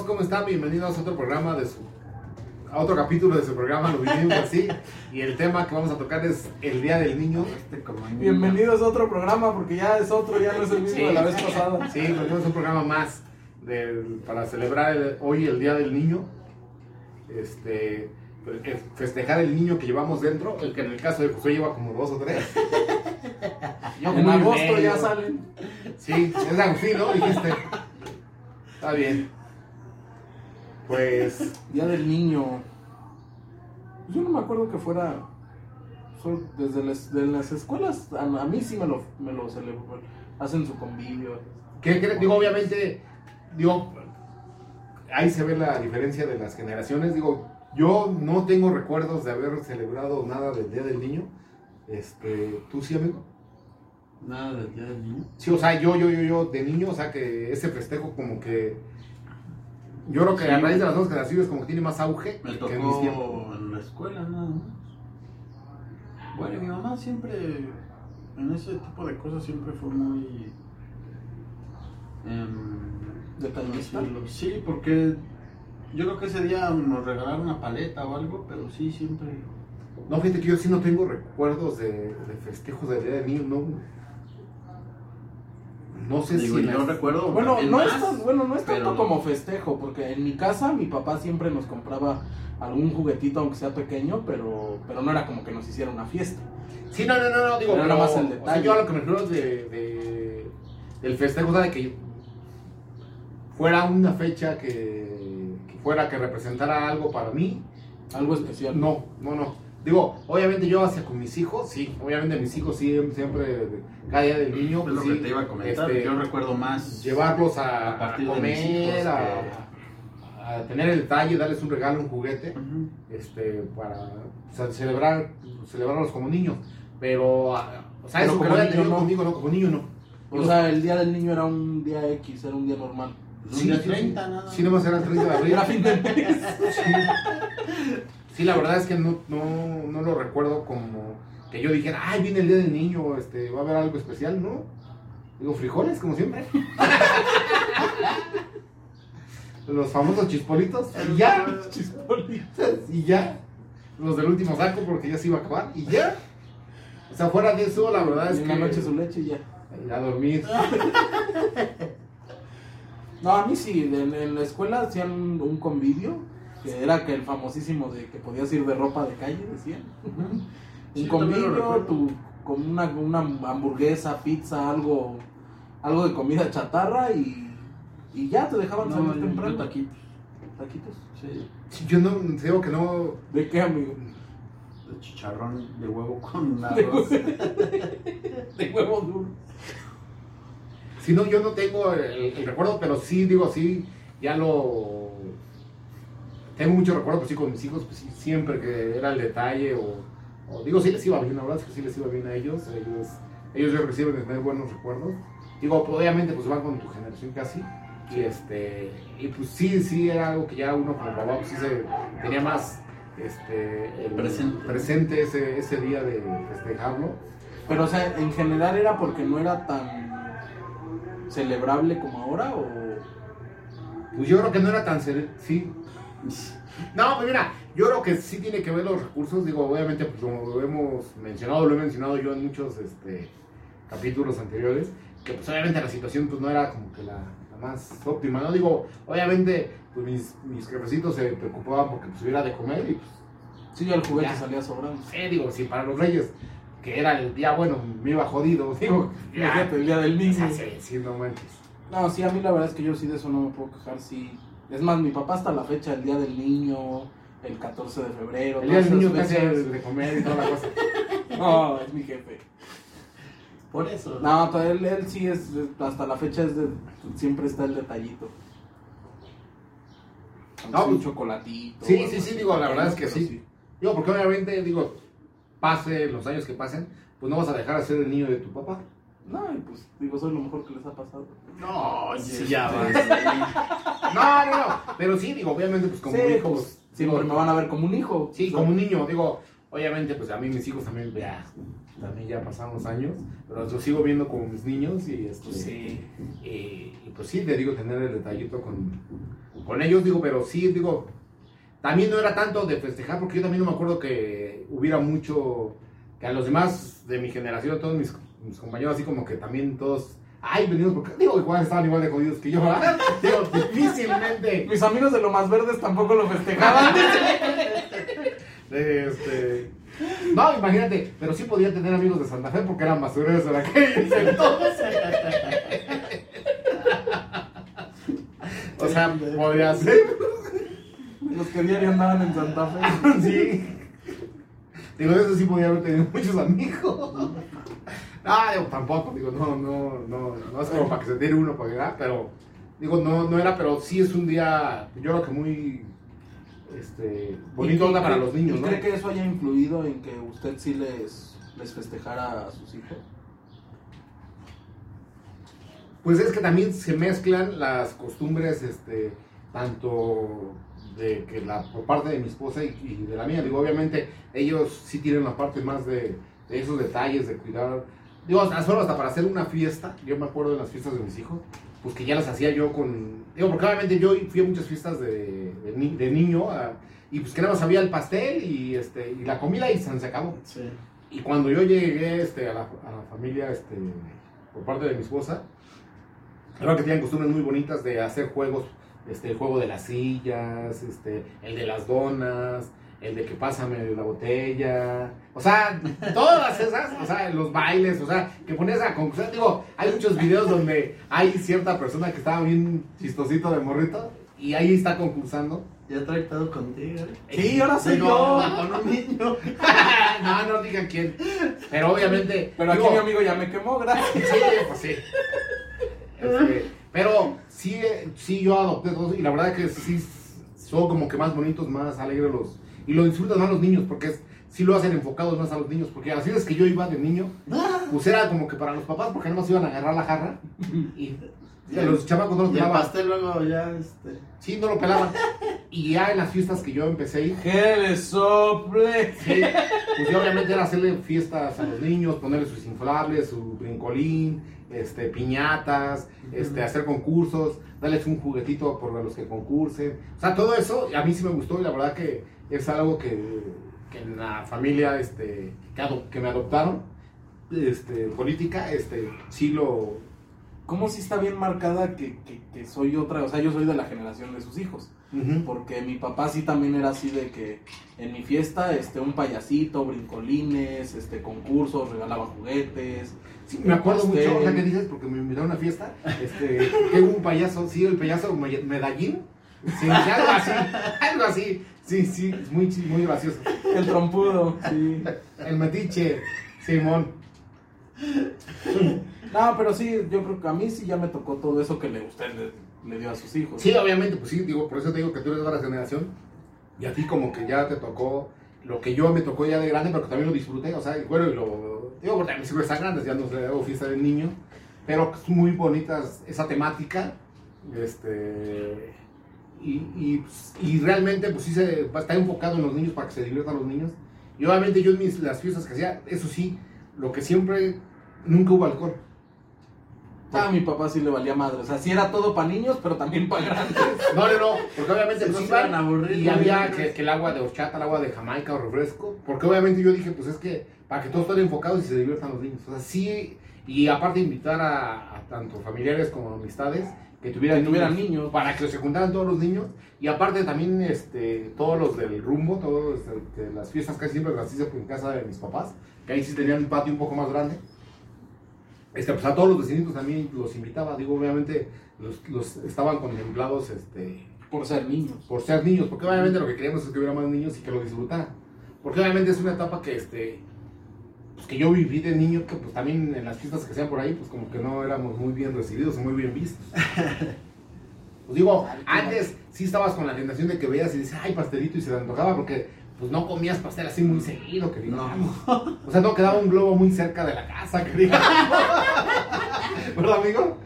¿cómo están? Bienvenidos a otro programa de su a otro capítulo de su programa, lo vivimos así. Y el tema que vamos a tocar es el Día del Niño. Este Bienvenidos a otro programa porque ya es otro, ya no es el mismo Sí. de la vez pasada. Sí, tenemos un programa más del- para celebrar el- hoy el Día del Niño. Este, eh, festejar el niño que llevamos dentro, el que en el caso de José lleva como dos o tres. Yo En agosto medio. ya salen. Sí, es Agustín, ¿no? Dijiste. Está bien. Pues, Día del niño. Yo no me acuerdo que fuera. Desde las, de las escuelas, a, a mí sí me lo, me lo celebran. Hacen su convivio. ¿qué, qué- digo, obviamente, digo, ahí se ve la diferencia de las generaciones. Digo, yo no tengo recuerdos de haber celebrado nada del Día del Niño. Este, ¿tú sí, amigo? Nada del día del niño. Sí, o sea, yo, yo, yo, yo, de niño, o sea, que ese festejo como que... Yo creo que a Sí. raíz de las dos generaciones como que tiene más auge Me que en mis tiempos. tocó en la escuela nada más. Bueno, mi mamá siempre, en ese tipo de cosas, siempre fue muy. em, Detallista. Sí, porque yo creo que ese día nos regalaron una paleta o algo, pero sí, siempre. No, fíjate que yo sí no tengo recuerdos de, de festejos del Día del Niño, no... No sé Digo, si... yo las- recuerdo. Bueno, no más, es, tan- bueno, no es tanto pero- como festejo, porque en mi casa mi papá siempre nos compraba algún juguetito, aunque sea pequeño, pero, pero no era como que nos hiciera una fiesta. Sí, no, no, no, no, digo, pero, nada más el o sea, detalle. yo a lo que me refiero es de, de- del festejo, o sea, de que fuera una fecha que, que fuera que representara algo para mí, Algo especial. no, no, no. Digo, obviamente yo hacia con mis hijos, sí, obviamente mis hijos sí, siempre, cada día del niño, Es pues lo sí, que te iba a comentar. este, yo recuerdo más. llevarlos a, a partir a de mis comer, hijos a, a tener el detalle, darles un regalo, un juguete este, para o sea, celebrar, celebrarlos como niños. Pero, ah, o sea, Pero eso como niño no. conmigo, no, como niño no. O sea, el día del niño era un día X, era un día normal. Un día 30, nada. Sí, nomás era el 30 de abril. Era fin de mes. Sí, la verdad es que no, no, no lo recuerdo como que yo dijera, ay, viene el día del niño, este, va a haber algo especial, ¿no? Digo, frijoles, como siempre. Los famosos chispolitos, y ya. y ya. Los del último saco porque ya se iba a acabar, y ya. O sea, fuera de eso, la verdad es En que. la noche su leche y ya. A dormir. No, a mí sí, en, en la escuela hacían un, un convivio, que era que el famosísimo de que podías ir de ropa de calle, decían. Un Sí, convivio, tu, con una, una hamburguesa, pizza, algo, algo de comida chatarra y, y ya te dejaban No, salir yo, temprano. yo taquitos. ¿Taquitos? Sí. Yo no, te digo que no. ¿De qué, amigo? De chicharrón de huevo con De arroz. De huevo duro. Si no, yo no tengo el, el recuerdo, pero sí, digo, sí, ya lo. Tengo mucho recuerdo, pues sí, con mis hijos, pues sí, siempre que era el detalle, o, o digo, sí les iba bien, la verdad es que sí les iba bien a ellos, ellos, ellos yo reciben de tener buenos recuerdos. Digo, obviamente, pues van con tu generación casi, y este, y pues sí, sí, era algo que ya uno como papá, pues sí se tenía más, este, el- Presente. presente ese, ese día de festejarlo. Pero, o sea, en general era porque no era tan celebrable como ahora o... Pues yo creo que no era tan cere- sí. No, pues mira, yo creo que sí tiene que ver los recursos, digo, obviamente, pues como lo hemos mencionado, lo he mencionado yo en muchos este, capítulos anteriores, que pues obviamente la situación pues no era como que la, la más óptima, ¿no? Digo, obviamente, pues mis, mis jefecitos se preocupaban porque pues hubiera de comer y pues, Sí, el juguete Ya. salía sobrando. sí, digo, si para los reyes, que era el día bueno, me iba jodido, digo, ya, el día del niño. sí, sí, no manches. No, sí, a mí la verdad es que yo sí de eso no me puedo quejar, sí. Es más, mi papá hasta la fecha, el día del niño, el 14 de febrero. El día del niño fechas. de comer y toda la cosa. No, es mi jefe. Por eso. No, él, él sí es, hasta la fecha es de, siempre está el detallito. No, No, un pues- chocolatito. Sí, sí, sí, digo, la verdad es que pero sí. Digo, porque obviamente, digo, pase los años que pasen, pues no vas a dejar de ser el niño de tu papá. No, y pues digo, soy lo mejor que les ha pasado. No, oye, Sí, ya este, No, no, no. Pero sí, digo, obviamente, pues como Sí, hijo, pues, siempre digo, me van a ver como un hijo. Sí, como un niño, digo, Obviamente, pues a mí mis hijos también, ya, también ya pasaron los años, pero los sigo viendo como mis niños y esto Pues sí. y, y, pues sí, te digo, tener el detallito con, con ellos, digo, pero sí, digo, también no era tanto de festejar, porque yo también no me acuerdo que hubiera mucho, que a los demás de mi generación, todos mis, mis compañeros, así como que también todos, ay, venimos, porque digo, igual estaban igual de jodidos que yo, ¿verdad? digo, difícilmente. Mis amigos de lo más verdes tampoco lo festejaban. Este, no, imagínate, pero sí podía tener amigos de Santa Fe porque eran basureros en aquellos entonces. O sea, podría ser. Los que diario andaban en Santa Fe. Sí. Digo, eso sí podía haber tenido muchos amigos. Ah, digo, tampoco, digo, no, no, no, no es como para que se tire uno para llegar, pero, digo, no, no era, pero sí es un día, yo creo que muy, este, bonito ¿Y onda para los niños, ¿y ¿no? cree que eso haya influido en que usted sí les, les festejara a sus hijos? Pues es que también se mezclan las costumbres, este, tanto de que la por parte de mi esposa y, y de la mía. Digo, obviamente ellos sí tienen la parte más de, de esos detalles, de cuidar. Digo, hasta solo hasta para hacer una fiesta, yo me acuerdo de las fiestas de mis hijos, pues que ya las hacía yo con. Digo, porque obviamente yo fui a muchas fiestas de, de, ni- de niño a- y pues que nada más había el pastel y, este, y la comida y se se acabó. Sí. Y cuando yo llegué este, a, la, a la familia este, por parte de mi esposa, creo que tienen costumbres muy bonitas de hacer juegos, este, el juego de las sillas, este, el de las donas, el de que pásame la botella, o sea, todas esas, o sea, los bailes, o sea, que pones a concurso, digo, hay muchos videos donde hay cierta persona que estaba bien chistosito de morrito y ahí está concursando. Ya trae todo contigo. ¿eh? Sí, ahora soy Digo, yo. Con un niño. no, no digan quién, pero obviamente... Pero aquí mi amigo ya me quemó, gracias. Sí, pues sí. Este, pero sí, eh, sí, yo adopté dos y la verdad que sí son como que más bonitos, más alegres los. Y lo disfrutan más los niños porque es, sí lo hacen enfocados más a los niños. Porque a las veces que yo iba de niño, pues era como que para los papás porque no nos iban a agarrar la jarra y los chamacos no el pelaban. pastel luego ya, este. Sí, no lo pelaban. Y ya en las fiestas que yo empecé a ir, Que le sople. Sí, pues sí, obviamente era hacerle fiestas a los niños, ponerle sus inflables, su brincolín, este, piñatas, este, hacer concursos, darles un juguetito por los que concursen. O sea, todo eso a mí sí me gustó y la verdad que es algo que, que en la familia este, que, me adoptaron, este, política, este, sí lo... ¿Cómo sí está bien marcada que, que, que soy otra? O sea, yo soy de la generación de sus hijos. Porque mi papá sí también era así de que en mi fiesta, este, un payasito, brincolines, este, concursos, regalaba juguetes. Sí, me acuerdo pastel. mucho, ahorita que dices, porque me invitaron a una fiesta, este, que hubo un payaso, sí, el payaso me- medallín, sí, algo así, algo así, sí, sí, es muy, muy gracioso. El trompudo, sí. El metiche, Simón. No, pero sí, yo creo que a mí sí ya me tocó todo eso que le, usted le, le dio a sus hijos. Sí, obviamente, pues sí, digo, por eso te digo que tú eres de otra generación, y a ti como que ya te tocó lo que yo me tocó ya de grande, pero que también lo disfruté, o sea, bueno, y lo, digo, porque mis hijos están grandes, ya no sé, hago fiesta de niño, pero es muy bonitas esa temática, este, y, y, pues, realmente pues sí se estar enfocado en los niños para que se diviertan los niños, y obviamente yo en mis, las fiestas que hacía, eso sí, lo que siempre, nunca hubo alcohol. A mi papá sí le valía madre. O sea, sí era todo para niños, pero también para grandes. No, no, no, porque obviamente pues, no se iban aburrir, y había que, que el agua de horchata, el agua de Jamaica o refresco, porque obviamente yo dije, pues es que para que todos estén enfocados y se diviertan los niños. O sea, sí, y aparte invitar a, a tanto familiares como amistades que tuvieran, Que tuvieran niños. para que se juntaran todos los niños, y aparte también este, todos los del rumbo, todos este, que las fiestas casi siempre las hice en casa de mis papás, que ahí sí tenían un patio un poco más grande. Este, pues a todos los vecinitos también los invitaba, digo, obviamente los, los estaban contemplados este, Por ser niños. por ser niños, porque obviamente lo que queríamos es que hubiera más niños y que lo disfrutaran. Porque obviamente es una etapa que este pues que yo viví de niño, que pues también en las fiestas que hacían por ahí, pues como que no éramos muy bien recibidos o muy bien vistos. Pues digo, antes sí estabas con la tentación de que veías y dices, ay, pastelito, y se te antojaba porque pues no comías pastel así muy seguido, que digamos. O sea, no quedaba un globo muy cerca de la casa, que digamos. ¿Verdad, amigo?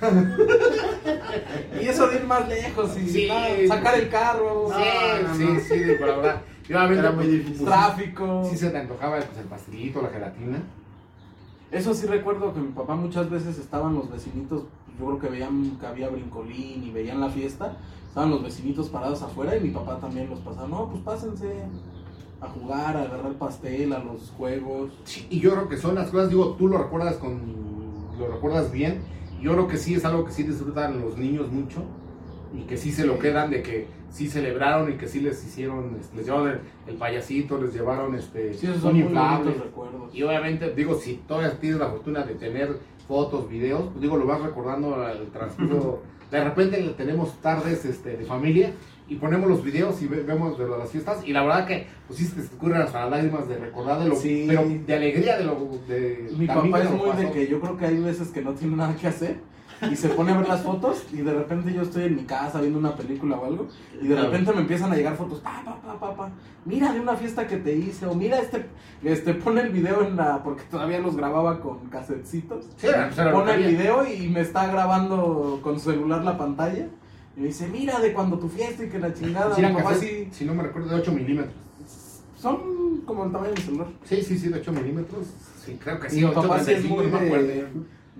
Y eso de ir más lejos y Sí. nada, sacar el carro. Sí, no, no, sí, no. sí, digo, la verdad. Y obviamente, Era muy pues, difícil. pues, Tráfico. Sí se te antojaba pues, el pastelito, la gelatina. Eso sí recuerdo que mi papá muchas veces estaban los vecinitos, yo creo que veían que había brincolín y veían la fiesta, estaban los vecinitos parados afuera y mi papá también los pasaba, no, pues pásense a jugar, a agarrar pastel, a los juegos. Sí, y yo creo que son las cosas, digo, tú lo recuerdas con lo recuerdas bien. Yo creo que sí es algo que sí disfrutan los niños mucho y que sí se lo quedan de que sí celebraron y que sí les hicieron, este, les llevaron el, el payasito, les llevaron este Sí, esos son muy recuerdos. Y obviamente, digo, si todavía tienes la fortuna de tener fotos, videos, pues digo, lo vas recordando al transcurso. De repente tenemos tardes este, de familia y ponemos los videos y ve- vemos de las fiestas. Y la verdad que, pues sí, se te ocurren hasta las lágrimas de recordar de lo, Sí. pero de alegría de lo de Mi papá es muy de que yo creo que hay veces que no tiene nada que hacer y se pone a ver las fotos y de repente yo estoy en mi casa viendo una película o algo y de repente me empiezan a llegar fotos, pa, pa, pa, pa, pa, mira de una fiesta que te hice o mira este, este pone el video en la, porque todavía los grababa con casetcitos, Sí, pues pone el video y me está grabando con su celular la pantalla y me dice, mira de cuando tu fiesta y que la chingada, mi eran papá sí, si no me recuerdo, de 8 milímetros. son como el tamaño de mi celular. Sí, sí, sí, de 8 milímetros. Sí, creo que sí. Mi 8, papá sí es 35, muy de,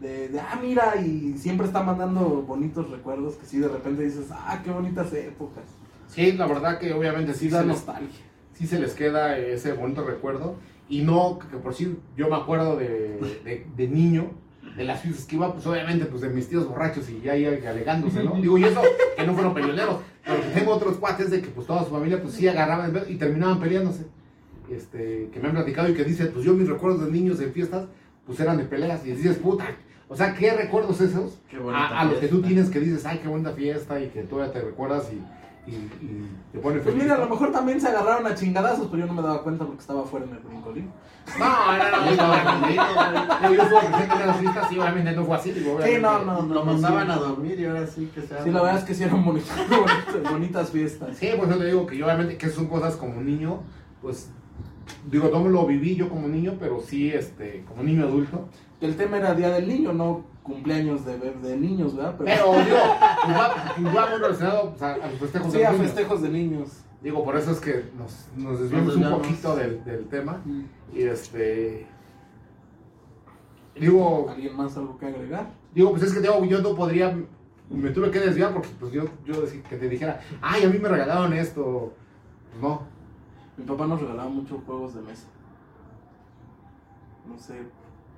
de, de, ah, mira, y siempre está mandando bonitos recuerdos que sí, de repente dices, ah, qué bonitas épocas. Sí, la verdad que obviamente sí, Sí da se les, nostalgia. sí se les queda ese bonito recuerdo. Y no, que por sí, yo me acuerdo de, de, de niño, de las fiestas que iba, pues obviamente, pues de mis tíos borrachos y ya ahí alegándose, ¿no? Digo, y eso, que no fueron peleoneros, pero tengo otros cuates de que pues toda su familia, pues sí agarraban y terminaban peleándose. Este, que me han platicado y que dicen, pues yo mis recuerdos de niños en fiestas, pues eran de peleas. Y dices, puta, o sea, ¿qué recuerdos esos? Qué A, a los que tú tienes que dices, ay, qué bonita fiesta y que todavía te recuerdas y, y, y te pone Pues feliz. mira, a lo mejor también se agarraron a chingadazos, pero yo no me daba cuenta porque estaba afuera en el brincolín. No, no, no, Yo estaba. Yo, estuve presente en las fiestas y obviamente no fue así. Digo, Sí, no, no, no. Lo mandaban sí. a dormir y ahora sí que se Sí, la verdad es que sí eran bonitas, bonitas, bonitas fiestas. Sí, pues yo te digo que yo obviamente que son cosas como niño, pues digo, no me lo viví yo como niño, pero sí, este, como niño adulto. El tema era Día del Niño, no cumpleaños de, de niños, ¿verdad? Pero digo, va, pues va muy relacionado pues, a, a los festejos sí, de a niños. festejos de niños. Digo, por eso es que nos, nos desviamos un poquito del, del tema. Y este. Digo, ¿Alguien más algo que agregar? digo, pues es que digo, yo no podría. Me tuve que desviar porque pues yo, yo que te dijera, ay, a mí me regalaron esto. Pues no. Mi papá nos regalaba muchos juegos de mesa. No sé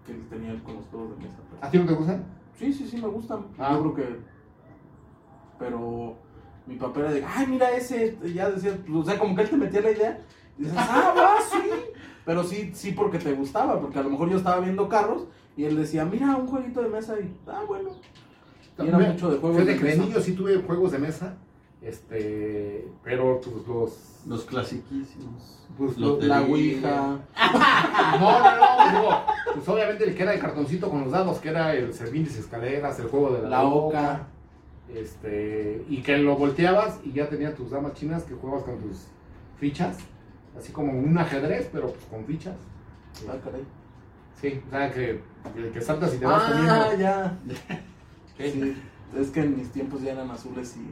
qué tenía él con los juegos de mesa. pero- ¿A ti no te gustan? Sí, sí, sí, me gustan. Ah. Yo creo que. Pero mi papá era de, ay, mira ese. Ya decía, o sea, como que él te metía la idea. Y dices, ah, va, sí. Pero sí, sí, porque te gustaba. Porque a lo mejor yo estaba viendo carros y él decía, mira, un jueguito de mesa. Y, ah, bueno. Y era mucho de juegos de de mesa. niño sí tuve juegos de mesa. Este. Pero pues los. Los clasiquísimos. Pues, Lotería. La Ouija. No, no, no, pues, digo, pues obviamente el que era el cartoncito con los dados, que era el servín y escaleras, el juego de la, La oca, oca. este, y que lo volteabas y ya tenía tus damas chinas que jugabas con tus fichas, así como un ajedrez, pero pues con fichas. Ah, caray. Sí, o sea que, el que saltas y te vas Ah, comiendo. ya. Sí, es que en mis tiempos ya eran azules y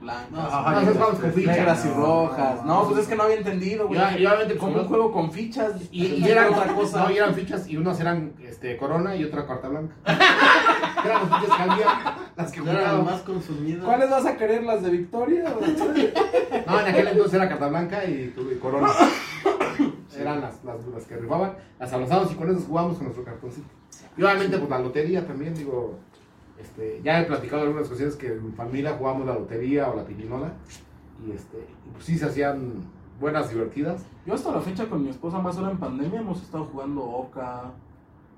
blancas. No, No, esos juegos con fichas. negras y rojas. No, no, pues es que no había entendido, güey. Y obviamente como un juego con fichas Y, eran otra cosa. No, y eran fichas y unas eran este, corona y otra carta blanca. eran las fichas que había, las que jugábamos. más consumidas. ¿Cuáles vas a querer? ¿Las de Victoria? No, en aquel entonces era carta blanca y, y corona. Eran las, las, las que rifaban, las abrazábamos y con esas jugábamos con nuestro cartoncito. Y obviamente, pues la lotería también, digo, este, ya he platicado algunas ocasiones que en mi familia jugábamos la lotería o la pirinola. Y este, pues sí se hacían buenas, divertidas. Yo hasta la fecha con mi esposa, más ahora en pandemia, hemos estado jugando Oca,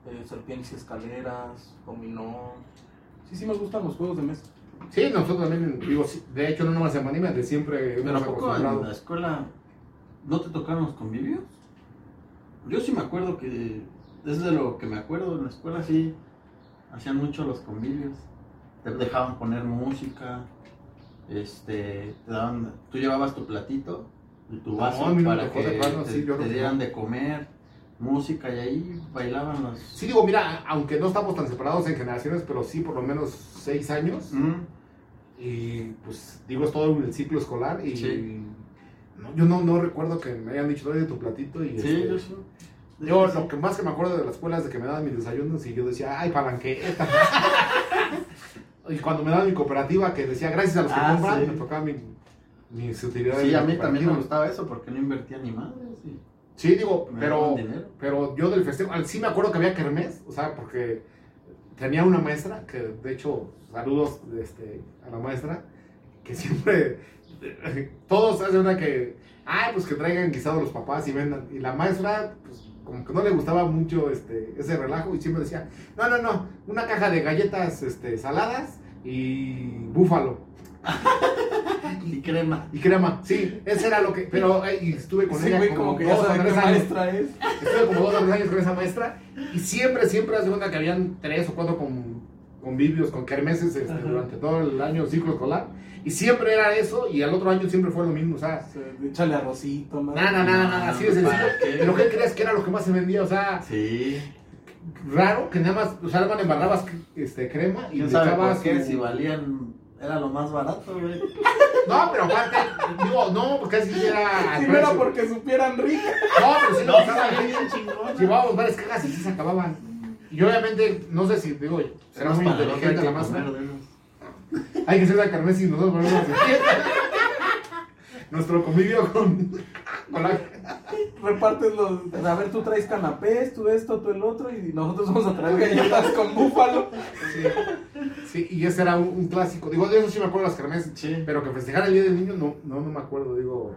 eh, Serpientes y Escaleras, Dominó. Sí, sí me gustan los juegos de mesa. Sí, nosotros también, digo, sí, de hecho, no nomás en pandemia, de siempre Pero hemos ¿a poco en la escuela no te tocaron los convivios? Yo sí me acuerdo que, es de lo que me acuerdo, en la escuela sí hacían mucho los convivios. Te dejaban poner música, este, te daban, tú llevabas tu platito y tu No, vaso no para que te, que dieran de comer, música y ahí bailaban los... Sí, digo, mira, aunque no estamos tan separados en generaciones, pero sí por lo menos seis años. Mm, Y pues digo, es todo el ciclo escolar y Sí. No, yo no, no recuerdo que me hayan dicho, oye, tu platito y... Sí, este, yo sí. Yo lo que más que me acuerdo de la escuela es de que me daban mis desayunos y yo decía, ay, palanqueta. y cuando me daban mi cooperativa, que decía, gracias a los que Ah, compran, sí. me tocaba mi, mis utilidades. Sí, a mí también me gustaba eso porque no invertía ni madre. Sí. Digo, Me pero, pero yo del festejo, sí me acuerdo que había kermés, o sea, porque tenía una maestra, que de hecho, saludos este, a la maestra, que siempre, todos hacen una que, ay, pues que traigan guisado los papás y vendan, y la maestra, pues como que no le gustaba mucho este, ese relajo y siempre decía, no, no, no, una caja de galletas este, saladas y búfalo. Y crema. Y crema, sí, ese era lo que, pero eh, y estuve con Sí, ella como, como que dos o tres años. maestra es. Estuve como dos o tres años con esa maestra y siempre, siempre hace cuenta que habían tres o cuatro con, convivios, con kermeses este, durante todo el año ciclo escolar. Y siempre era eso y al otro año siempre fue lo mismo. O sea, Échale arrocito, ¿no? nada, nada, nada, así de sencillo. Pero ¿qué crees que era lo que más se vendía? O sea, Sí. raro que nada más, o sea, nada más le embarrabas este, crema y ¿Quién le echabas por qué? su- Si valían. Era lo más barato, güey. No, pero aparte, digo, no, porque casi era. Si no era porque supieran rico. No, pero sí No, salía bien. bien chingón. Llevábamos varias cajas y sí se acababan. Y obviamente, no sé si, digo, será muy inteligente la maestra. Hay que ser la carmes y nosotros ponemos. Nuestro convivio con, con la... Repartes los. A ver, tú traes canapés, tú esto, tú el otro, y nosotros vamos a traer galletas con búfalo. Sí, sí, y ese era un, un clásico. Digo, de eso sí me acuerdo las carmes, Sí. pero que festejar el Día del Niño no, no, no me acuerdo. Digo,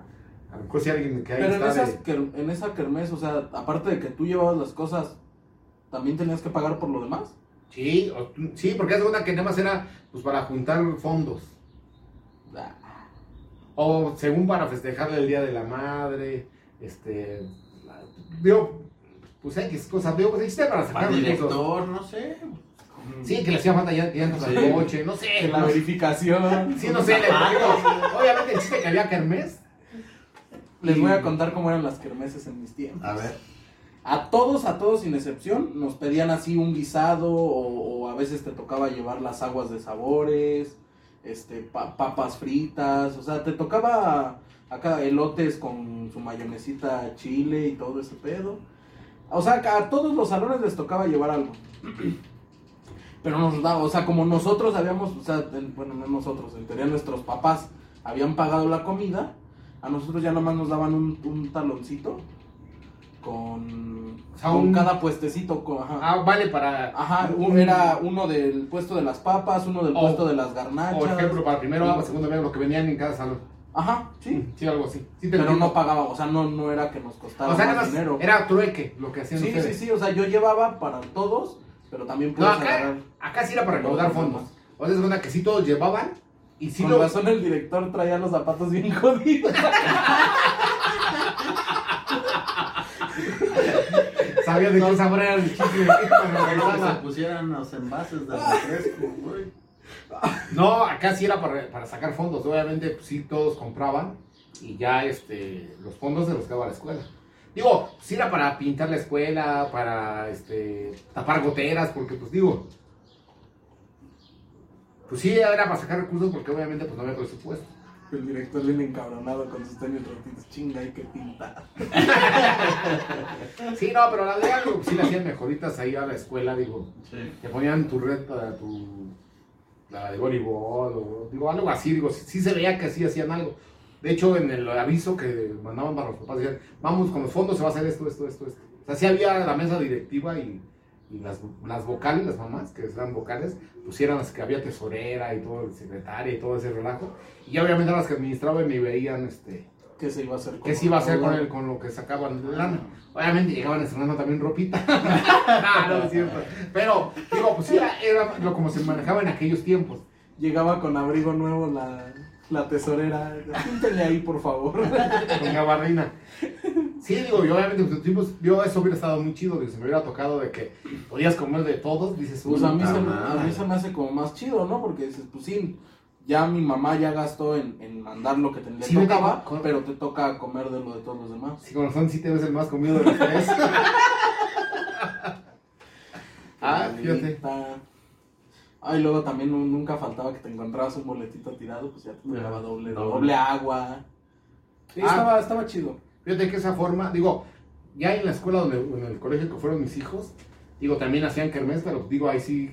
a lo mejor si alguien que ahí Pero en, está esas, de- ker- en esa kermés, o sea, aparte de que tú llevabas las cosas, ¿también tenías que pagar por lo demás? Sí, o- sí, porque es una que nada más era pues para juntar fondos. Ah, O según para festejar el Día de la Madre, este... la- Digo, pues X cosas, digo, pues existe para sacar director, no sé. Sí, que le hacía falta ya llantas Sí. al coche, no sé. Que la no- verificación. Sí, no sé, le obviamente el chiste que había kermés. Les voy a contar cómo eran las kermeses en mis tiempos. A ver. A todos, a todos sin excepción, nos pedían así un guisado o, a veces te tocaba llevar las aguas de sabores, este, pa- papas fritas, o sea, te tocaba acá elotes con su mayonesita chile y todo ese pedo. O sea, a todos los salones les tocaba llevar algo. Pero nos daba, o sea, como nosotros habíamos, o sea, en- bueno, no nosotros, en teoría nuestros papás habían pagado la comida, a nosotros ya nomás nos daban un, un taloncito con, O sea, con un- cada puestecito. Con, ajá, Ah, vale para. Ajá, un- era uno del puesto de las papas, uno del O- puesto de las garnachas. Por ejemplo, para primero A, segundo lo que venían en cada salón. Ajá, sí. Sí, algo así. Sí, Pero entiendo. no pagaba, o sea, no, no era que nos costara O sea, más dinero. era trueque lo que hacían Sí, sí, ustedes. sí, o sea, yo llevaba para todos, pero también No, puedes acá, acá sí era para recaudar fondos. O sea, es una que sí todos llevaban y sí Con lo. razón el director traía los zapatos bien jodidos. Sabía de qué sabor era el chicle. pero Que se regresaba. pusieran los envases de refresco, güey. No, acá sí era para, para sacar fondos. Obviamente, pues, sí todos compraban y ya este, los fondos se los quedaba la escuela. Digo, sí era para pintar la escuela, para este, tapar goteras, porque pues digo, pues sí era para sacar recursos porque obviamente pues no había presupuesto. El director bien encabronado con sus tenis rotitos. Chinga, hay que pintar. Sí, no, pero la de algo pues, sí le hacían mejoritas ahí a la escuela, digo. Sí. Te ponían tu red para tu. la de voleibol, o digo, algo así, digo, sí, sí se veía que sí hacían algo. De hecho, en el aviso que mandaban para los papás, decían, vamos con los fondos, se va a hacer esto, esto, esto, esto. O sea, sí había la mesa directiva y, y las, las vocales, las mamás, que eran vocales, pusieran las que había tesorera y todo, secretaria y todo ese relajo. Y obviamente eran las que administraban y veían, este, ¿Qué se iba a hacer con qué se iba a hacer con, el, con lo que sacaban de lana. Obviamente llegaban estrenando también ropita. ah, no es cierto. Pero, digo, pues era, era lo como se manejaba en aquellos tiempos. Llegaba con abrigo nuevo la, la tesorera. Píntele ahí, por favor. Con gabardina. Sí, digo, y obviamente, pues, yo eso hubiera estado muy chido, que se me hubiera tocado de que podías comer de todos, dices, Pues a mí, "Puta se me, madre". a mí se me hace como más chido, ¿no? Porque dices, pues sí, ya mi mamá ya gastó en, en mandar lo que te, le Sí, tocaba, pero te toca comer de lo de todos los demás. Sí, con razón, sí te ves el más comido de los tres. ah, fíjate. Está- Ah, y luego también nu- nunca faltaba que te encontrabas un boletito tirado, pues ya te doble, Doble. doble agua. Sí, Ah. estaba, estaba chido. Fíjate que esa forma, digo, ya en la escuela donde, en el colegio que fueron mis hijos, digo, también hacían kermés, pero digo, ahí sí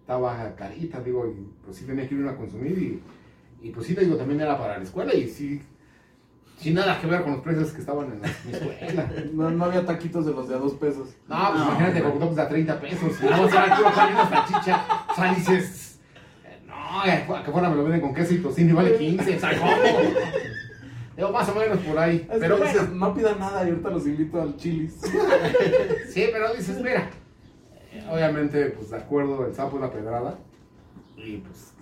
estaba carita, digo, y pues sí tenía que ir uno a consumir y, y pues sí, te digo, también era para la escuela y sí, sin nada que ver con los precios que estaban en la, mi escuela. No, no había taquitos de los de a dos pesos. No, pues No, imagínate, hombre. con de a 30 pesos, y vamos a ver aquí una salchicha, o sea, dices, no, eh, que fuera me lo venden con queso y tocino y vale 15, o sea, ¿cómo? Digo, más o menos por ahí, Es pero que bueno. dices, no pidan nada y ahorita los invito al chilis. Sí, pero dices, mira, obviamente, pues de acuerdo, el sapo es la pedrada. Y pues.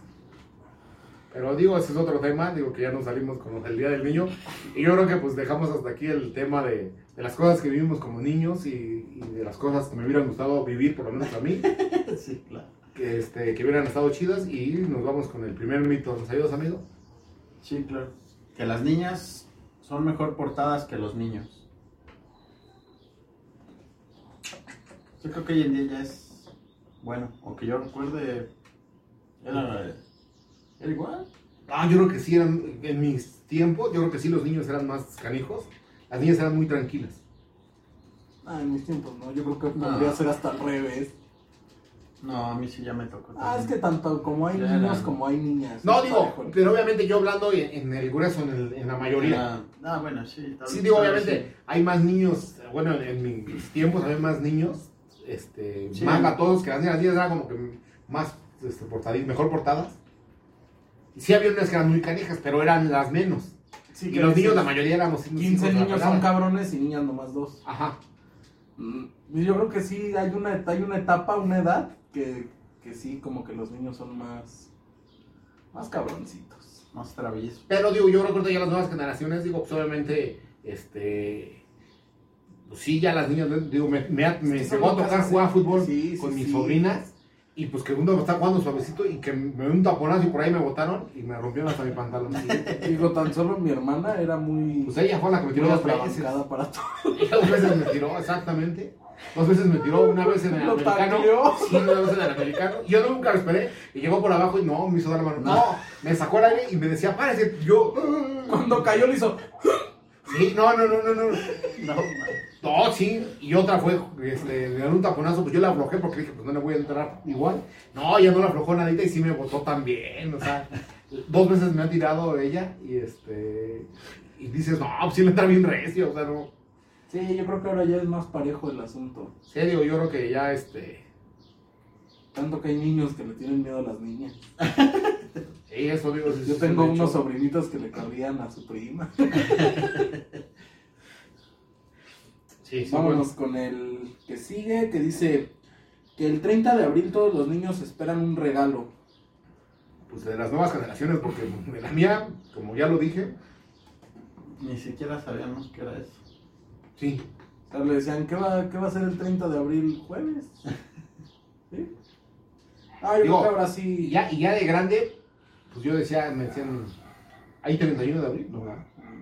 Pero digo, ese es otro tema, digo que ya nos salimos con el Día del Niño. Y yo creo que pues dejamos hasta aquí el tema de, de las cosas que vivimos como niños y, y de las cosas que me hubieran gustado vivir, por lo menos a mí, Sí, claro. que, este, que hubieran estado chidas. Y nos vamos con el primer mito. ¿Nos ayudas, amigo? Sí, claro. Que las niñas son mejor portadas que los niños. Yo creo que hoy en día ya es bueno, o que yo recuerde era, era igual. Ah, yo creo que sí eran, en mis tiempos, yo creo que sí los niños eran más canijos. Las niñas eran muy tranquilas. Ah, en mis tiempos, ¿no? Yo creo que No. podría ser hasta al revés. No, a mí sí ya me tocó. Ah, es que tanto como hay Ya niños eran- como hay niñas. No, digo, parejo. pero obviamente yo hablando en, en el grueso, en, el- en la mayoría. Ah, ah, bueno, sí. tal Sí, digo, tal obviamente hay más niños, bueno, en, en mis tiempos había más niños, este, Sí. más gatosos que las niñas. Las niñas eran como que más este, mejor portadas. Y sí había unas que eran muy canijas, pero eran las menos. Sí, y los niños, la mayoría éramos unos 15 hijos de la niños son cabrones y niñas nomás dos. Ajá. Mm, Yo creo que sí, hay una, hay una etapa, una edad que, que sí, como que los niños son más, más cabroncitos. Más travieso. Pero digo, yo recuerdo ya las nuevas generaciones, digo, pues obviamente, este, pues sí, ya las niñas, digo, me, me, me llegó a tocar jugar fútbol Sí, sí, con mis sí. sobrinas, y pues que uno está jugando suavecito y que me dio un taponazo y por ahí me botaron y me rompieron hasta mi pantalón. Digo, tan solo mi hermana era muy... Pues ella fue la que me tiró dos veces. para todo. Dos veces me tiró, exactamente. Dos veces me tiró, una vez en el Lo americano. Sí, una vez en el americano. Y Yo nunca lo esperé. Y llegó por abajo y no, me hizo dar la mano. No, me sacó el aire y me decía, párese. Yo, Cuando cayó le hizo... sí, no, no, no, no, no. No. No, sí, y otra fue, este, dieron un taponazo, pues yo la aflojé porque dije, pues no le voy a entrar igual. No, ella no la aflojó nadita y sí me botó también, o sea, dos veces me ha tirado ella y este, y dices, no, pues sí le entra bien recio, o sea, no. Sí, yo creo que ahora ya es más parejo el asunto. Sí, digo, yo creo que ya, este, Tanto que hay niños que le tienen miedo a las niñas. sí, eso digo, sí, Yo sí, tengo unos hecho. sobrinitos que le cabrían a su prima. Sí, sí, Vámonos con el que sigue, que dice que el 30 de abril todos los niños esperan un regalo. pues de las nuevas generaciones, porque de la mía, como ya lo dije, Ni siquiera sabíamos qué era eso. sí, O sea, le decían, ¿qué va, ¿qué va a ser el 30 de abril? ¿Jueves? ¿Sí? Ah, yo Digo, creo que ahora sí. y ya, y ya de grande, pues yo decía, me decían, ¿hay 31 de abril? No,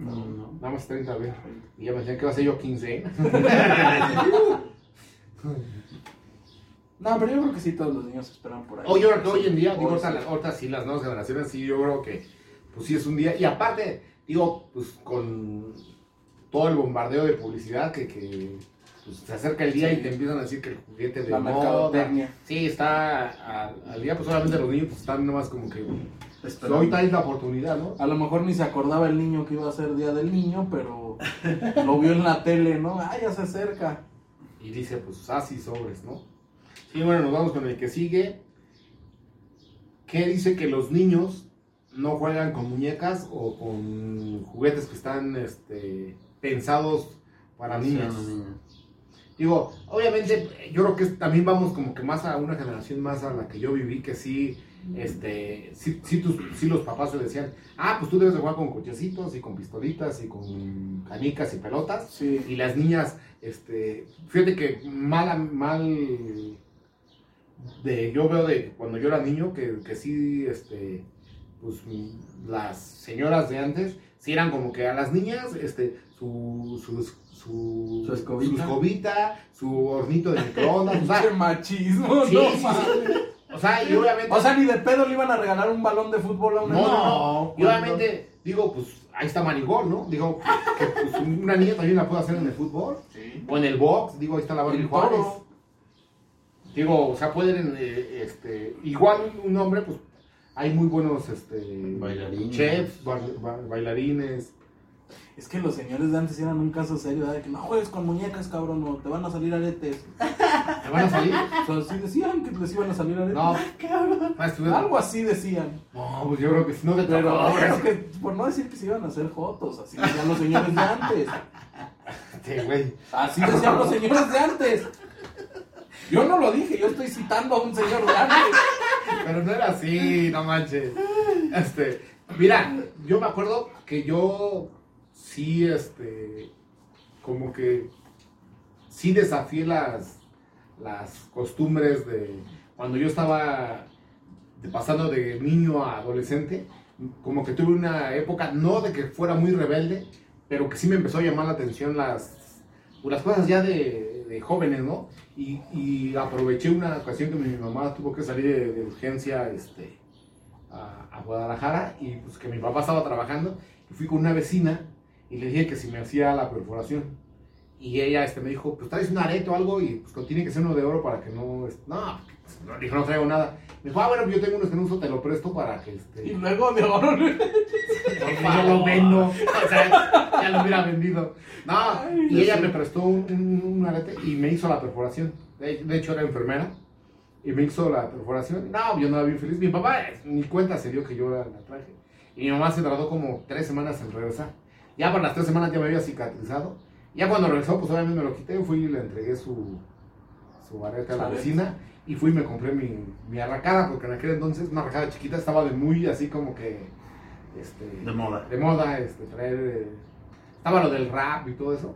no. Nada más 30 de abril. Y ya me decían que va a ser yo 15. No, pero yo creo que sí todos los niños esperan por ahí. Oye, ahora que hoy en día, digo, Hoy ahorita, sí. las- ahorita sí, las nuevas generaciones, sí, yo creo que, pues sí es un día. Y aparte, digo, pues con todo el bombardeo de publicidad que, que pues, se acerca el día Sí. y te empiezan a decir que el juguete de La moda. Sí, está al, al día, pues obviamente los niños pues, están nomás como que. Pues, Esperando. ahorita es la oportunidad, ¿no? A lo mejor ni se acordaba el niño que iba a ser Día del Niño, pero lo vio en la tele, ¿no? Ah, ya se acerca. Y dice, pues así sobres, ¿no? Sí, bueno, nos vamos con el que sigue. Que dice que los niños no juegan con muñecas o con juguetes que están este, pensados para Sí, niños. no, niños. Digo, obviamente, yo creo que también vamos como que más a una generación más a la que yo viví, que sí, este, sí, sí, tus- sí los papás se decían, ah, pues tú debes de jugar con cochecitos y con pistolitas y con canicas y pelotas. Sí. Y las niñas, este, fíjate que mal, mal, de, yo veo de cuando yo era niño, que, que sí, este, pues las señoras de antes, sí eran como que a las niñas, este, su, su, su, Su escobita. su, escobita, su hornito de microondas, o Qué machismo, sí, no sí, sí. mames. o sea, y obviamente... O sea, ni de pedo le iban a regalar un balón de fútbol a una No, niña. no, no. Y obviamente, digo, pues ahí está Manigol, ¿no? Digo, que pues, una niña también la puede hacer en el fútbol. Sí. O en el box, digo, ahí está la Barbie Juárez. Digo, o sea, pueden, eh, este, igual un hombre, pues hay muy buenos, este, Bailarines. chefs, ba- ba- bailarines. Es que los señores de antes eran un caso serio. De que no juegues con muñecas, cabrón, te van a salir aretes. ¿Te van a salir? O sea, sí decían que les iban a salir aretes. No, cabrón. ah, Algo así decían. No, pues yo creo que si no te Pero es que, por no decir que se iban a hacer fotos, así decían los señores de antes. Sí, güey. Así decían los señores de antes. Yo no lo dije, yo estoy citando a un señor de antes. Pero no era así, no manches. Este, mira, yo me acuerdo que yo sí, este, como que sí desafié las, las costumbres de cuando yo estaba pasando de niño a adolescente, como que tuve una época, no de que fuera muy rebelde, pero que sí me empezó a llamar la atención las, las cosas ya de, de jóvenes, ¿no? Y, y aproveché una ocasión que mi mamá tuvo que salir de, de urgencia este, a, a Guadalajara y pues que mi papá estaba trabajando y fui con una vecina y le dije que si me hacía la perforación. Y ella este, me dijo, pues traes un arete o algo y pues tiene que ser uno de oro para que no... no, pues, no, dijo, no traigo nada. Me dijo, ah, bueno, yo tengo unos que no uso, te lo presto para que... Este, Y luego de oro. yo lo vendo. O sea, ya lo hubiera vendido. No, Ay, y ella me prestó un, un- un arete y me hizo la perforación. De, de hecho, era enfermera. Y me hizo la perforación. No, yo no bien feliz. Mi papá eh, ni cuenta se dio que yo la, la traje. Y mi mamá se tardó como tres semanas en regresar. Ya para las tres semanas ya me había cicatrizado. Ya cuando regresó, pues obviamente me lo quité. Fui y le entregué su, su a la vecina. Y fui y me compré mi, mi arracada. Porque en aquel entonces una arracada chiquita estaba de muy así como que... Este, De moda. de moda, este, traer. eh, estaba lo del rap y todo eso.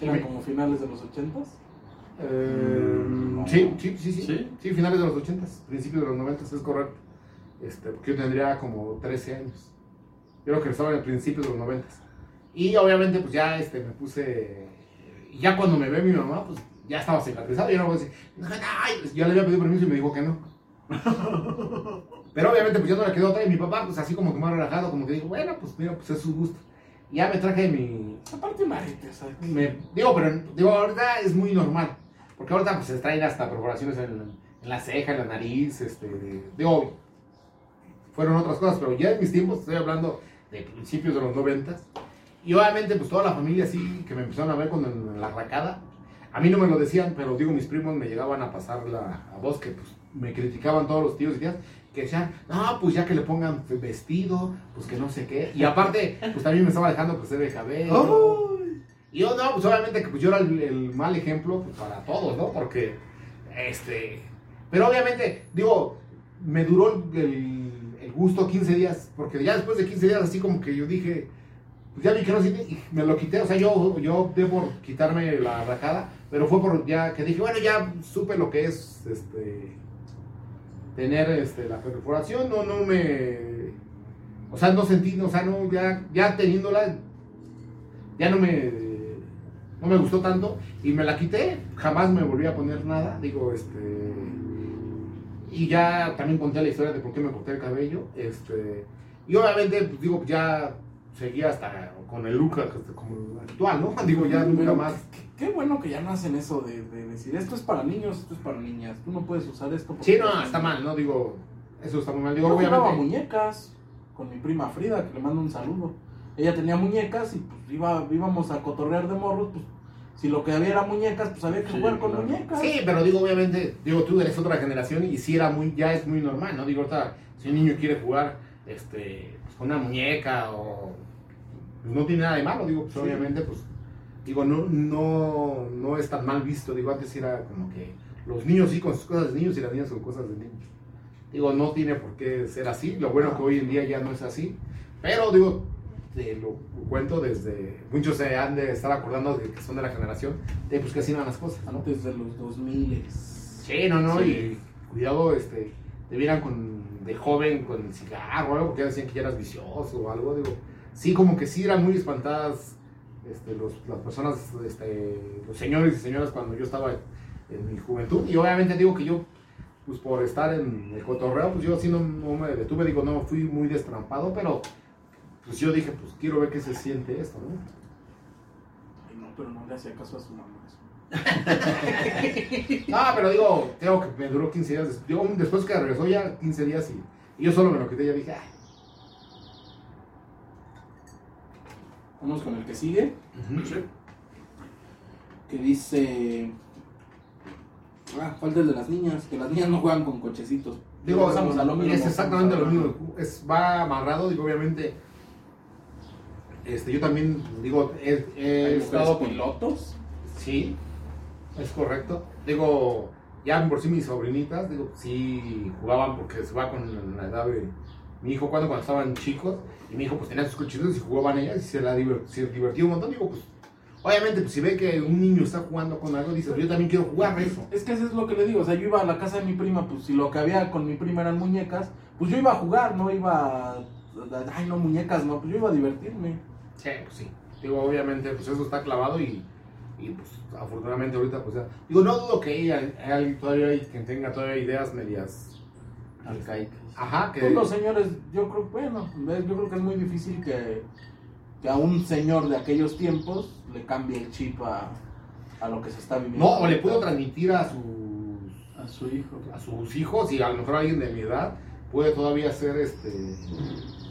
Eran como finales de los ochentas. Eh, No. sí, sí, sí, sí, ¿Sí? sí. finales de los 80, principios de los 90, es correcto. Este, porque yo tendría como 13 años. Yo creo que estaba en el principio de los 90. Y obviamente, pues ya este, me puse. Y ya cuando me ve mi mamá, pues ya estaba cicatrizado. Yo no voy a decir, "Ay", pues, yo le había pedido permiso y me dijo que no. Pero obviamente, pues yo no le quedó otra. Y mi papá, pues así como que más relajado, como que dijo, bueno, pues mira, pues es su gusto. Y ya me traje mi, Aparte ¿sabes? me- digo, pero digo, ahorita es muy normal. Porque ahorita pues se traen hasta perforaciones en, en la ceja, en la nariz, este, de- digo, fueron otras cosas, pero ya en mis tiempos, estoy hablando de principios de los noventas, y obviamente pues toda la familia así, que me empezaron a ver con la racada, a mí no me lo decían, pero digo, mis primos me llegaban a pasar la a voz, que pues me criticaban todos los tíos y tías, que decían, no, pues ya que le pongan vestido, pues que no sé qué, y aparte, pues también me estaba dejando crecer el cabello. Y yo, no, pues obviamente que pues, yo era el, el mal ejemplo pues, para todos, ¿no? Porque, este. Pero obviamente, digo, me duró el gusto 15 días, porque ya después de 15 días, así como que yo dije, pues ya vi que no sirve me lo quité. O sea, yo, yo por quitarme la rajada, pero fue por ya que dije, bueno, ya supe lo que es, este. Tener este, la perforación, no, no me. O sea, no sentí, o sea, no, ya, ya teniéndola, ya no me no me gustó tanto y me la quité, jamás me volví a poner nada, digo, este y ya también conté la historia de por qué me corté el cabello, este y obviamente pues, digo, ya seguía hasta con el look como el actual, ¿no? Digo, ya nunca Pero más. Qué, qué bueno que ya no hacen eso de, de decir esto es para niños, esto es para niñas. Tú no puedes usar esto. Sí, no, está mal, ¿no? Digo, eso está muy mal. Digo, Yo jugaba obviamente. muñecas con mi prima Frida, que le mando un saludo. Ella tenía muñecas y pues iba, íbamos a cotorrear de morros, pues si lo que había era muñecas, pues había que Sí, jugar con claro. muñecas. Sí, pero digo, obviamente, digo, tú eres otra generación y sí era muy, ya es muy normal, ¿no? Digo, ahorita, si un niño quiere jugar, este, pues, con una muñeca o, pues, no tiene nada de malo, digo, pues Sí. obviamente, pues, digo, no, no, no es tan mal visto, digo, antes era como que los niños sí con sus cosas de niños y las niñas con cosas de niños. Digo, no tiene por qué ser así, lo bueno que hoy en día ya no es así, pero digo, te lo cuento desde, muchos se han de estar acordando de que son de la generación, de pues que así eran las cosas, ¿no? Antes de los 2000. Sí, no, no, Sí. y cuidado, este, te vieran con, de joven con el cigarro o algo, porque ya decían que ya eras vicioso o algo, digo, sí, como que sí eran muy espantadas este, los, las personas, este, los señores y señoras cuando yo estaba en mi juventud, y obviamente digo que yo, pues por estar en el cotorreo, pues yo sí no, no me detuve, digo, no, fui muy destrampado, pero pues yo dije, pues quiero ver qué se siente esto, ¿no? Ay, no, pero no le hacía caso a su mamá. eso. Ah, pero digo, tengo que me duró 15 días. des- Yo, después que regresó ya 15 días y, y yo solo me lo quité, ya dije, ay. Vamos con el que sigue, que dice... Ah, falta el de las niñas, que las niñas no juegan con cochecitos. Digo, Regresamos a lo mismo. es exactamente lo mismo. Es, va amarrado, digo, obviamente. Este, yo también, digo, he, he estado con. pilotos. Sí, es correcto. Digo, ya por sí mis sobrinitas, digo, sí jugaban porque se va con la edad de mi hijo cuando, cuando estaban chicos. Y mi hijo pues tenía sus cochitos y jugaban ellas y se la se divertía un montón. Digo, pues, obviamente, pues si ve que un niño está jugando con algo, dice, yo también quiero jugar eso. Es que eso es lo que le digo, o sea, yo iba a la casa de mi prima, pues si lo que había con mi prima eran muñecas, pues yo iba a jugar, no iba a... Ay, no, muñecas, no, pues yo iba a divertirme. Sí, pues sí. Digo, obviamente, pues eso está clavado y, y pues afortunadamente ahorita, pues ya. Digo, no dudo que ella, alguien todavía quien tenga todavía ideas medias. Arcaicas. Ajá, que. Pues los señores, yo creo, bueno, yo creo que es muy difícil que, que a un señor de aquellos tiempos le cambie el chip a, a lo que se está viviendo. No, o le puedo transmitir a sus, A su hijo. a sus hijos y a lo mejor alguien de mi edad puede todavía ser este.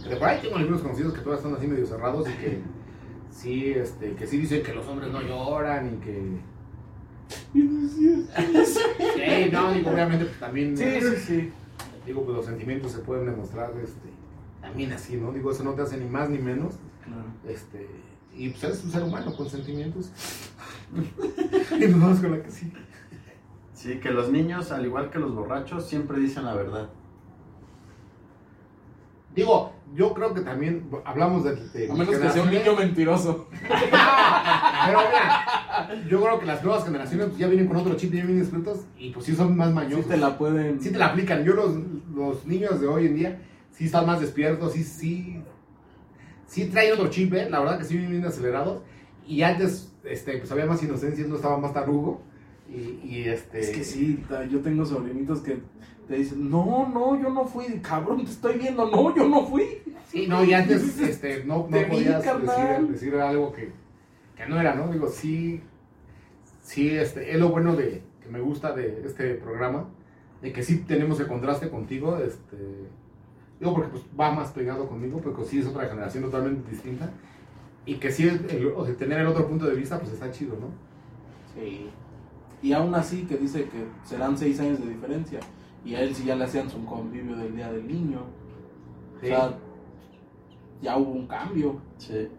Que por ahí tengo algunos conocidos que todavía están así medio cerrados y que sí, este, que sí dicen que los hombres no lloran y que. Sí, no, digo, obviamente pues, también. Sí, sí, sí. Digo, pues los sentimientos se pueden demostrar este, también así, ¿no? Digo, eso no te hace ni más ni menos. Claro. Este, y pues eres un ser humano con sentimientos. y nos vamos con la que sí. Sí, que los niños, al igual que los borrachos, siempre dicen la verdad. Digo, yo creo que también hablamos de. de A menos que sea un niño mentiroso. Pero mira, yo creo que las nuevas generaciones pues, ya vienen con otro chip, ya vienen escritos y pues sí son más Sí mañosos. te la pueden... Sí te la aplican. Yo los, los niños de hoy en día sí están más despiertos, sí, sí, sí traen otro chip, ¿eh? la verdad que sí vienen bien acelerados. Y antes, este, pues había más inocencia, no estaba más tarugo. Y, y este... Es que sí, yo tengo sobrinitos que te dicen, no, no, yo no fui, cabrón, te estoy viendo, no, yo no fui. Sí, no, y antes este, no, no podías decir, decir algo que, que no era, ¿no? Digo, sí, sí, este, es lo bueno de, que me gusta de este programa, de que sí tenemos el contraste contigo, este, digo, porque pues va más pegado conmigo, porque sí es otra generación totalmente distinta, y que sí, el, el- o sea, tener el otro punto de vista, pues está chido, ¿no? Sí. Y aún así que dice que serán seis años de diferencia. Y a él sí ya le hacían su convivio del Día del Niño. Sí. O sea, ya hubo un cambio. Sí.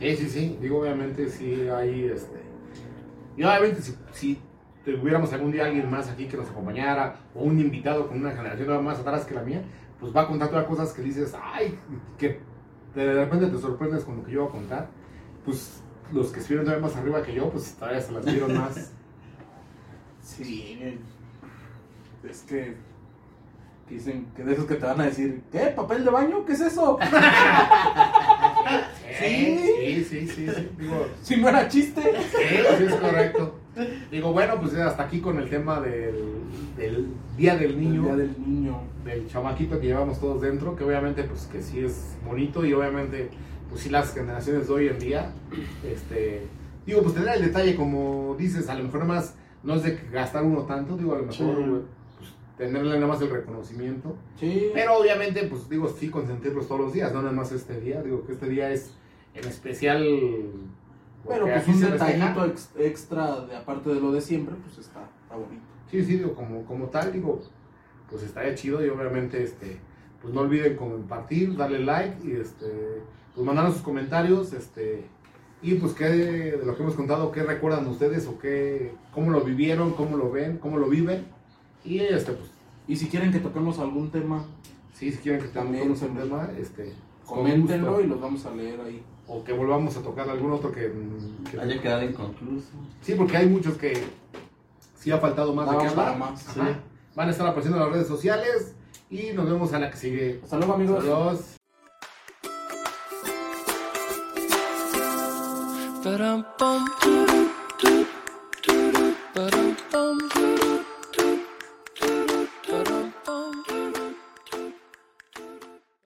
Sí, sí, sí. Digo, obviamente sí hay este. Y obviamente si, si tuviéramos algún día alguien más aquí que nos acompañara, o un invitado con una generación más atrás que la mía, pues va a contar todas cosas que dices, ay, que de repente te sorprendes con lo que yo voy a contar. Pues los que estuvieron todavía más arriba que yo, pues todavía se las dieron más. Sí. Es que dicen que de esos que te van a decir, ¿qué? ¿Papel de baño? ¿Qué es eso? sí, sí, sí, sí. sí. Digo, Si no era chiste. Sí, sí, es correcto. Digo, bueno, pues hasta aquí con el tema del, del Día del El Niño. Día del Niño. del chamaquito que llevamos todos dentro, que obviamente pues que sí es bonito y obviamente pues sí las generaciones de hoy en día, este, digo pues tener el detalle como dices, a lo mejor más no es de gastar uno tanto, digo a lo mejor Sí. Tenerle nada más el reconocimiento, Sí. pero obviamente pues digo sí consentirlos todos los días, no nada más este día, digo que este día es en especial... Pero pues un detallito ex- extra de aparte de lo de siempre, pues está, está bonito. Sí, sí, digo, como, como tal, digo, pues estaría chido y obviamente, este, pues no olviden compartir, darle like y este, pues mandarnos sus comentarios, este, y pues qué de lo que hemos contado, qué recuerdan ustedes o qué, cómo lo vivieron, cómo lo ven, cómo lo viven, y este, pues, Y si quieren que toquemos algún tema, sí, si quieren que También un se- tema, este, coméntenlo y los vamos a leer ahí. o que volvamos a tocar algún otro que, que- Haya quedado inconcluso. sí, porque hay muchos que sí ha faltado más de qué hablar. más. Sí. Van a estar apareciendo en las redes sociales y nos vemos a la que sigue. Hasta luego amigos. Adiós. Ba-dum-bum,